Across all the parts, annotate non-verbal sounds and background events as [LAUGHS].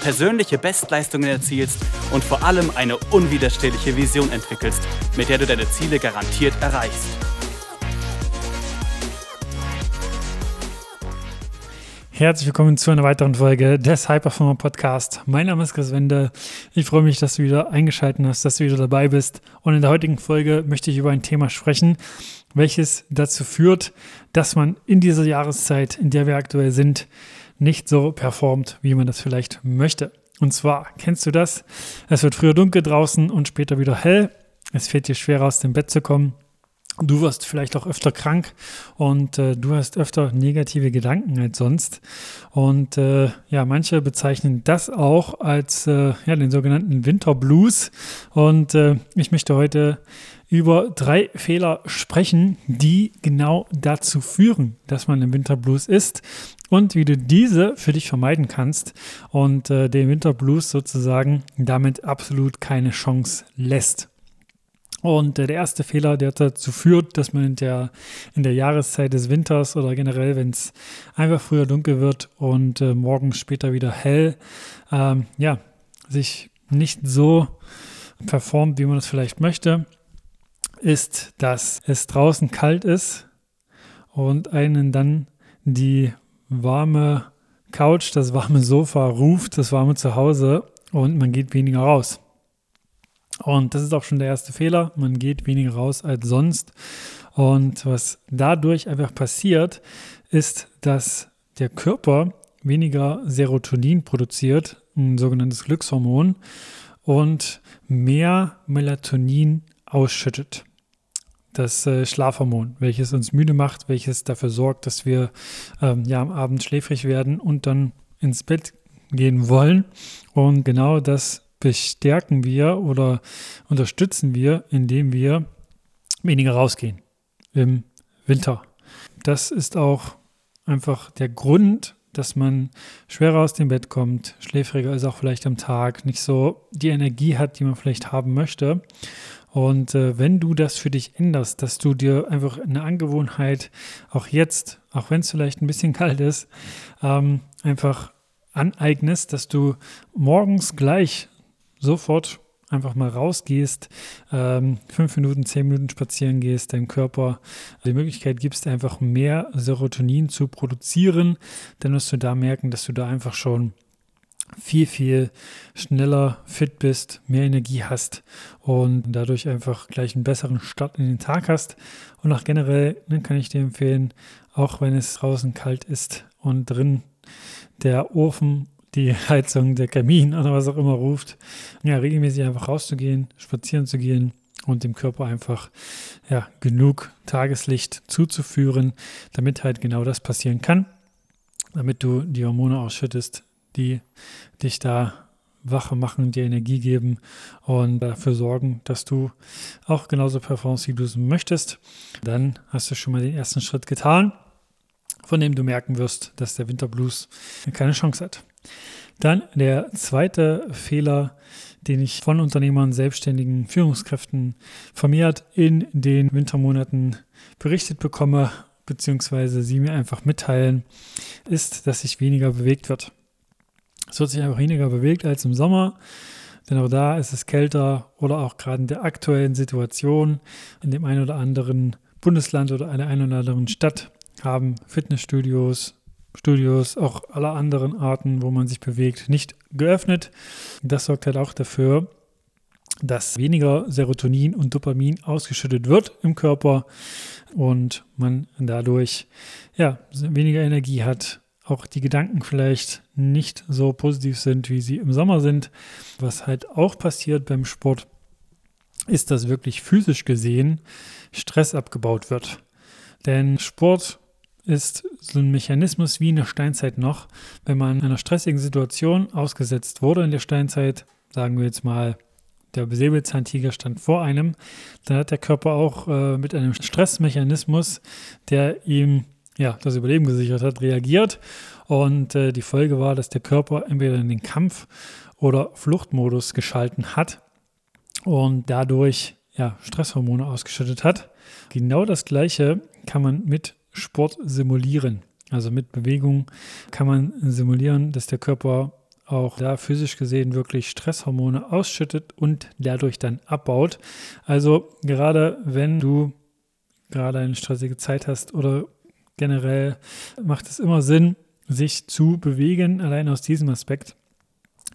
persönliche Bestleistungen erzielst und vor allem eine unwiderstehliche Vision entwickelst, mit der du deine Ziele garantiert erreichst. Herzlich willkommen zu einer weiteren Folge des High Performer Podcast. Mein Name ist Chris Wende. Ich freue mich, dass du wieder eingeschaltet hast, dass du wieder dabei bist. Und in der heutigen Folge möchte ich über ein Thema sprechen, welches dazu führt, dass man in dieser Jahreszeit, in der wir aktuell sind, nicht so performt, wie man das vielleicht möchte. Und zwar, kennst du das? Es wird früher dunkel draußen und später wieder hell. Es fällt dir schwerer aus dem Bett zu kommen. Du wirst vielleicht auch öfter krank und äh, du hast öfter negative Gedanken als sonst. Und äh, ja, manche bezeichnen das auch als äh, ja, den sogenannten Winterblues. Und äh, ich möchte heute über drei Fehler sprechen, die genau dazu führen, dass man im Winterblues ist und wie du diese für dich vermeiden kannst und äh, den Winterblues sozusagen damit absolut keine Chance lässt. Und der erste Fehler, der dazu führt, dass man in der, in der Jahreszeit des Winters oder generell, wenn es einfach früher dunkel wird und äh, morgens später wieder hell, ähm, ja, sich nicht so performt, wie man es vielleicht möchte, ist, dass es draußen kalt ist und einen dann die warme Couch, das warme Sofa ruft, das warme Zuhause und man geht weniger raus. Und das ist auch schon der erste Fehler. Man geht weniger raus als sonst. Und was dadurch einfach passiert, ist, dass der Körper weniger Serotonin produziert, ein sogenanntes Glückshormon, und mehr Melatonin ausschüttet das äh, Schlafhormon, welches uns müde macht, welches dafür sorgt, dass wir ähm, ja am Abend schläfrig werden und dann ins Bett gehen wollen. Und genau das bestärken wir oder unterstützen wir, indem wir weniger rausgehen im Winter. Das ist auch einfach der Grund, dass man schwerer aus dem Bett kommt, schläfriger ist auch vielleicht am Tag, nicht so die Energie hat, die man vielleicht haben möchte. Und äh, wenn du das für dich änderst, dass du dir einfach eine Angewohnheit auch jetzt, auch wenn es vielleicht ein bisschen [LAUGHS] kalt ist, ähm, einfach aneignest, dass du morgens gleich sofort einfach mal rausgehst, ähm, fünf Minuten, zehn Minuten spazieren gehst, deinem Körper die Möglichkeit gibst, einfach mehr Serotonin zu produzieren, dann wirst du da merken, dass du da einfach schon viel, viel schneller fit bist, mehr Energie hast und dadurch einfach gleich einen besseren Start in den Tag hast. Und auch generell ne, kann ich dir empfehlen, auch wenn es draußen kalt ist und drin der Ofen, die Heizung, der Kamin oder was auch immer ruft, ja, regelmäßig einfach rauszugehen, spazieren zu gehen und dem Körper einfach ja, genug Tageslicht zuzuführen, damit halt genau das passieren kann, damit du die Hormone ausschüttest, die dich da wache machen, dir Energie geben und dafür sorgen, dass du auch genauso performst, wie du es möchtest. Dann hast du schon mal den ersten Schritt getan, von dem du merken wirst, dass der Winterblues keine Chance hat. Dann der zweite Fehler, den ich von Unternehmern, selbstständigen Führungskräften vermehrt in den Wintermonaten berichtet bekomme, beziehungsweise sie mir einfach mitteilen, ist, dass sich weniger bewegt wird. Es wird sich einfach weniger bewegt als im Sommer. Denn auch da ist es kälter oder auch gerade in der aktuellen Situation in dem einen oder anderen Bundesland oder einer einen oder anderen Stadt haben Fitnessstudios, Studios, auch aller anderen Arten, wo man sich bewegt, nicht geöffnet. Das sorgt halt auch dafür, dass weniger Serotonin und Dopamin ausgeschüttet wird im Körper und man dadurch ja, weniger Energie hat, auch die Gedanken vielleicht nicht so positiv sind, wie sie im Sommer sind. Was halt auch passiert beim Sport, ist, dass wirklich physisch gesehen Stress abgebaut wird. Denn Sport ist so ein Mechanismus wie in der Steinzeit noch. Wenn man einer stressigen Situation ausgesetzt wurde in der Steinzeit, sagen wir jetzt mal der Säbelzahntiger stand vor einem, dann hat der Körper auch äh, mit einem Stressmechanismus, der ihm ja, das Überleben gesichert hat, reagiert. Und äh, die Folge war, dass der Körper entweder in den Kampf- oder Fluchtmodus geschalten hat und dadurch ja, Stresshormone ausgeschüttet hat. Genau das gleiche kann man mit Sport simulieren. Also mit Bewegung kann man simulieren, dass der Körper auch da physisch gesehen wirklich Stresshormone ausschüttet und dadurch dann abbaut. Also gerade wenn du gerade eine stressige Zeit hast oder generell macht es immer Sinn, sich zu bewegen, allein aus diesem Aspekt.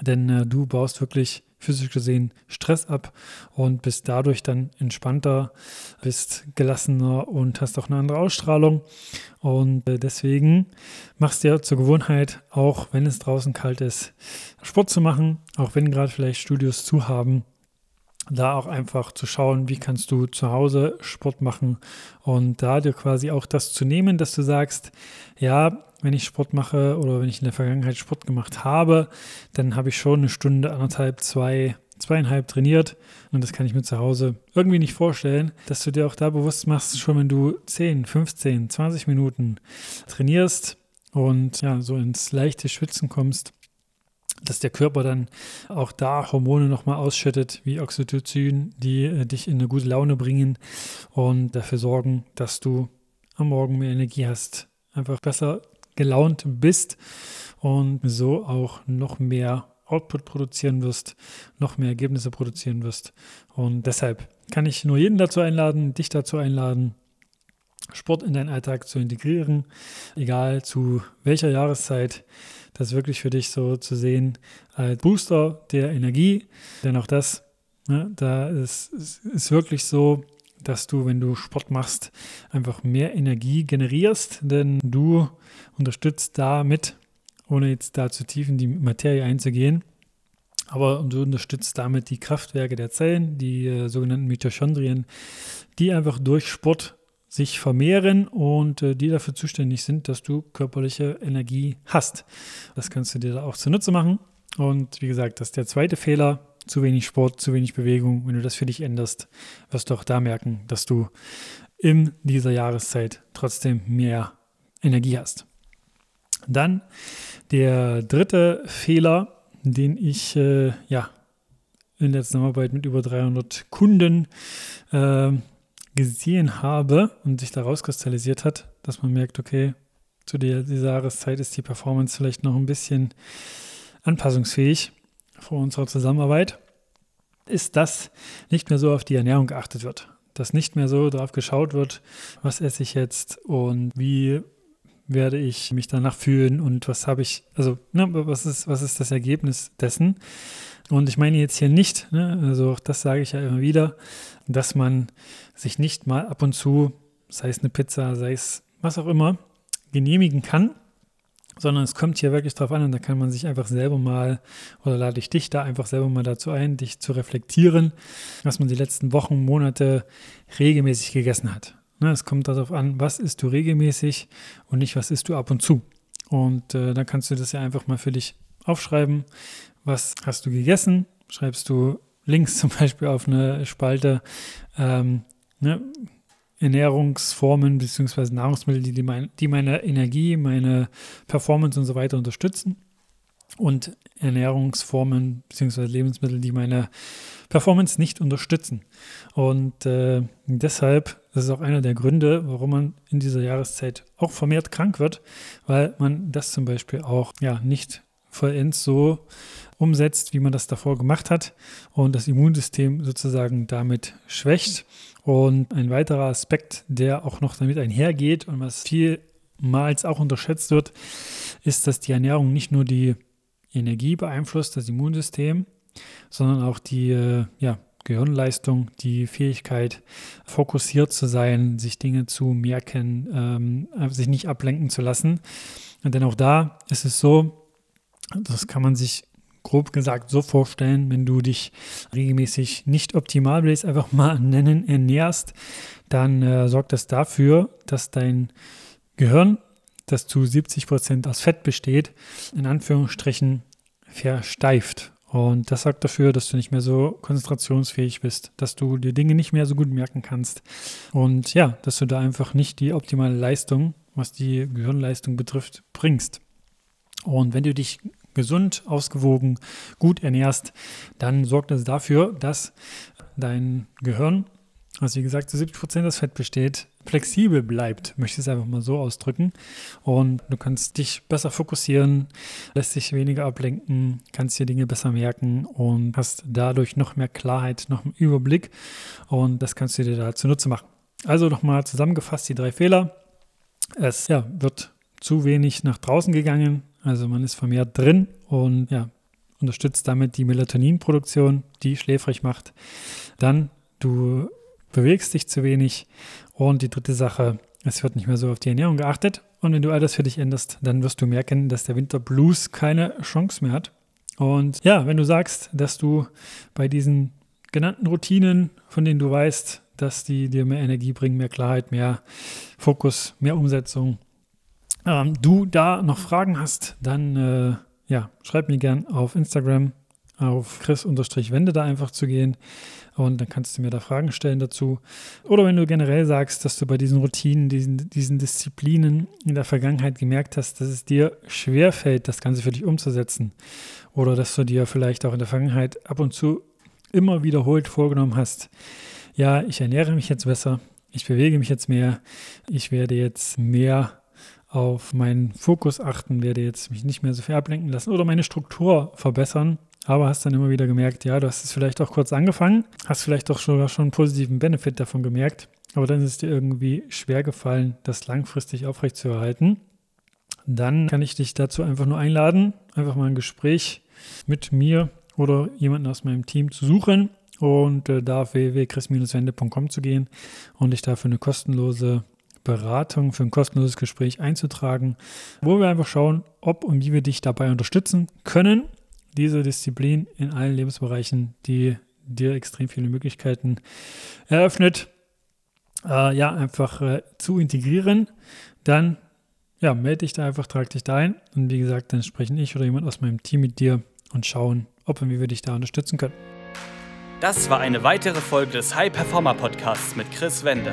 Denn äh, du baust wirklich physisch gesehen Stress ab und bist dadurch dann entspannter, bist gelassener und hast auch eine andere Ausstrahlung. Und äh, deswegen machst du dir zur Gewohnheit, auch wenn es draußen kalt ist, Sport zu machen, auch wenn gerade vielleicht Studios zu haben, da auch einfach zu schauen, wie kannst du zu Hause Sport machen und da dir quasi auch das zu nehmen, dass du sagst, ja, wenn ich Sport mache oder wenn ich in der Vergangenheit Sport gemacht habe, dann habe ich schon eine Stunde, anderthalb, zwei, zweieinhalb trainiert und das kann ich mir zu Hause irgendwie nicht vorstellen, dass du dir auch da bewusst machst, schon wenn du 10, 15, 20 Minuten trainierst und ja, so ins leichte Schwitzen kommst, dass der Körper dann auch da Hormone nochmal ausschüttet, wie Oxytocin, die äh, dich in eine gute Laune bringen und dafür sorgen, dass du am Morgen mehr Energie hast, einfach besser gelaunt bist und so auch noch mehr Output produzieren wirst, noch mehr Ergebnisse produzieren wirst. Und deshalb kann ich nur jeden dazu einladen, dich dazu einladen, Sport in deinen Alltag zu integrieren, egal zu welcher Jahreszeit das wirklich für dich so zu sehen als Booster der Energie. Denn auch das, ne, da ist, ist wirklich so, dass du, wenn du Sport machst, einfach mehr Energie generierst, denn du unterstützt damit, ohne jetzt da zu tief in die Materie einzugehen, aber du unterstützt damit die Kraftwerke der Zellen, die äh, sogenannten Mitochondrien, die einfach durch Sport sich vermehren und äh, die dafür zuständig sind, dass du körperliche Energie hast. Das kannst du dir da auch zunutze machen. Und wie gesagt, das ist der zweite Fehler. Zu wenig Sport, zu wenig Bewegung. Wenn du das für dich änderst, wirst du auch da merken, dass du in dieser Jahreszeit trotzdem mehr Energie hast. Dann der dritte Fehler, den ich äh, ja in der Zusammenarbeit mit über 300 Kunden äh, gesehen habe und sich daraus kristallisiert hat, dass man merkt, okay, zu dieser Jahreszeit ist die Performance vielleicht noch ein bisschen anpassungsfähig vor unserer Zusammenarbeit, ist, dass nicht mehr so auf die Ernährung geachtet wird. Dass nicht mehr so darauf geschaut wird, was esse ich jetzt und wie werde ich mich danach fühlen und was habe ich, also ne, was, ist, was ist das Ergebnis dessen, und ich meine jetzt hier nicht, ne, also das sage ich ja immer wieder, dass man sich nicht mal ab und zu, sei es eine Pizza, sei es was auch immer, genehmigen kann, sondern es kommt hier wirklich drauf an und da kann man sich einfach selber mal, oder lade ich dich da einfach selber mal dazu ein, dich zu reflektieren, was man die letzten Wochen, Monate regelmäßig gegessen hat. Ne, es kommt darauf an, was isst du regelmäßig und nicht, was isst du ab und zu. Und äh, dann kannst du das ja einfach mal für dich aufschreiben, was hast du gegessen? Schreibst du links [LAUGHS] zum Beispiel auf eine Spalte ähm, ne, Ernährungsformen bzw. Nahrungsmittel, die, die, mein, die meine Energie, meine Performance und so weiter unterstützen. Und Ernährungsformen bzw. Lebensmittel, die meine Performance nicht unterstützen. Und äh, deshalb, das ist auch einer der Gründe, warum man in dieser Jahreszeit auch vermehrt krank wird, weil man das zum Beispiel auch ja nicht vollends so umsetzt, wie man das davor gemacht hat und das Immunsystem sozusagen damit schwächt. Und ein weiterer Aspekt, der auch noch damit einhergeht und was vielmals auch unterschätzt wird, ist, dass die Ernährung nicht nur die Energie beeinflusst, das Immunsystem, sondern auch die äh, ja, Gehirnleistung, die Fähigkeit, fokussiert zu sein, sich Dinge zu merken, ähm, sich nicht ablenken zu lassen. Denn auch da ist es so, das kann man sich grob gesagt so vorstellen, wenn du dich regelmäßig nicht optimal, will ich es einfach mal [LAUGHS] nennen, ernährst, dann äh, sorgt das dafür, dass dein Gehirn, das zu 70 Prozent aus Fett besteht, in Anführungsstrichen versteift. Und das sorgt dafür, dass du nicht mehr so konzentrationsfähig bist, dass du dir Dinge nicht mehr so gut merken kannst. Und ja, dass du da einfach nicht die optimale Leistung, was die Gehirnleistung betrifft, bringst. Und wenn du dich gesund, ausgewogen, gut ernährst, dann sorgt das dafür, dass dein Gehirn, was wie gesagt zu 70 Prozent das Fett besteht, flexibel bleibt, möchte ich es einfach mal so ausdrücken. Und du kannst dich besser fokussieren, lässt dich weniger ablenken, kannst dir Dinge besser merken und hast dadurch noch mehr Klarheit, noch einen Überblick. Und das kannst du dir da zunutze machen. Also nochmal zusammengefasst die drei Fehler. Es ja, wird zu wenig nach draußen gegangen, also man ist vermehrt drin und ja, unterstützt damit die Melatoninproduktion, die schläfrig macht. Dann du bewegst dich zu wenig und die dritte Sache, es wird nicht mehr so auf die Ernährung geachtet. Und wenn du all das für dich änderst, dann wirst du merken, dass der Winterblues keine Chance mehr hat. Und ja, wenn du sagst, dass du bei diesen genannten Routinen, von denen du weißt, dass die dir mehr Energie bringen, mehr Klarheit, mehr Fokus, mehr Umsetzung, ähm, du da noch Fragen hast, dann äh, ja, schreib mir gern auf Instagram auf chris-wende da einfach zu gehen und dann kannst du mir da Fragen stellen dazu. Oder wenn du generell sagst, dass du bei diesen Routinen, diesen, diesen Disziplinen in der Vergangenheit gemerkt hast, dass es dir schwerfällt, das Ganze für dich umzusetzen. Oder dass du dir vielleicht auch in der Vergangenheit ab und zu immer wiederholt vorgenommen hast, ja, ich ernähre mich jetzt besser, ich bewege mich jetzt mehr, ich werde jetzt mehr auf meinen Fokus achten, werde jetzt mich nicht mehr so viel ablenken lassen oder meine Struktur verbessern. Aber hast dann immer wieder gemerkt, ja, du hast es vielleicht auch kurz angefangen, hast vielleicht auch sogar schon einen positiven Benefit davon gemerkt, aber dann ist es dir irgendwie schwer gefallen, das langfristig aufrechtzuerhalten. Dann kann ich dich dazu einfach nur einladen, einfach mal ein Gespräch mit mir oder jemanden aus meinem Team zu suchen und äh, da auf www.chris-wende.com zu gehen und dich dafür eine kostenlose Beratung für ein kostenloses Gespräch einzutragen, wo wir einfach schauen, ob und wie wir dich dabei unterstützen können, diese Disziplin in allen Lebensbereichen, die dir extrem viele Möglichkeiten eröffnet, äh, ja, einfach äh, zu integrieren. Dann ja, melde dich da einfach, trag dich da ein und wie gesagt, dann sprechen ich oder jemand aus meinem Team mit dir und schauen, ob und wie wir dich da unterstützen können. Das war eine weitere Folge des High Performer Podcasts mit Chris Wende.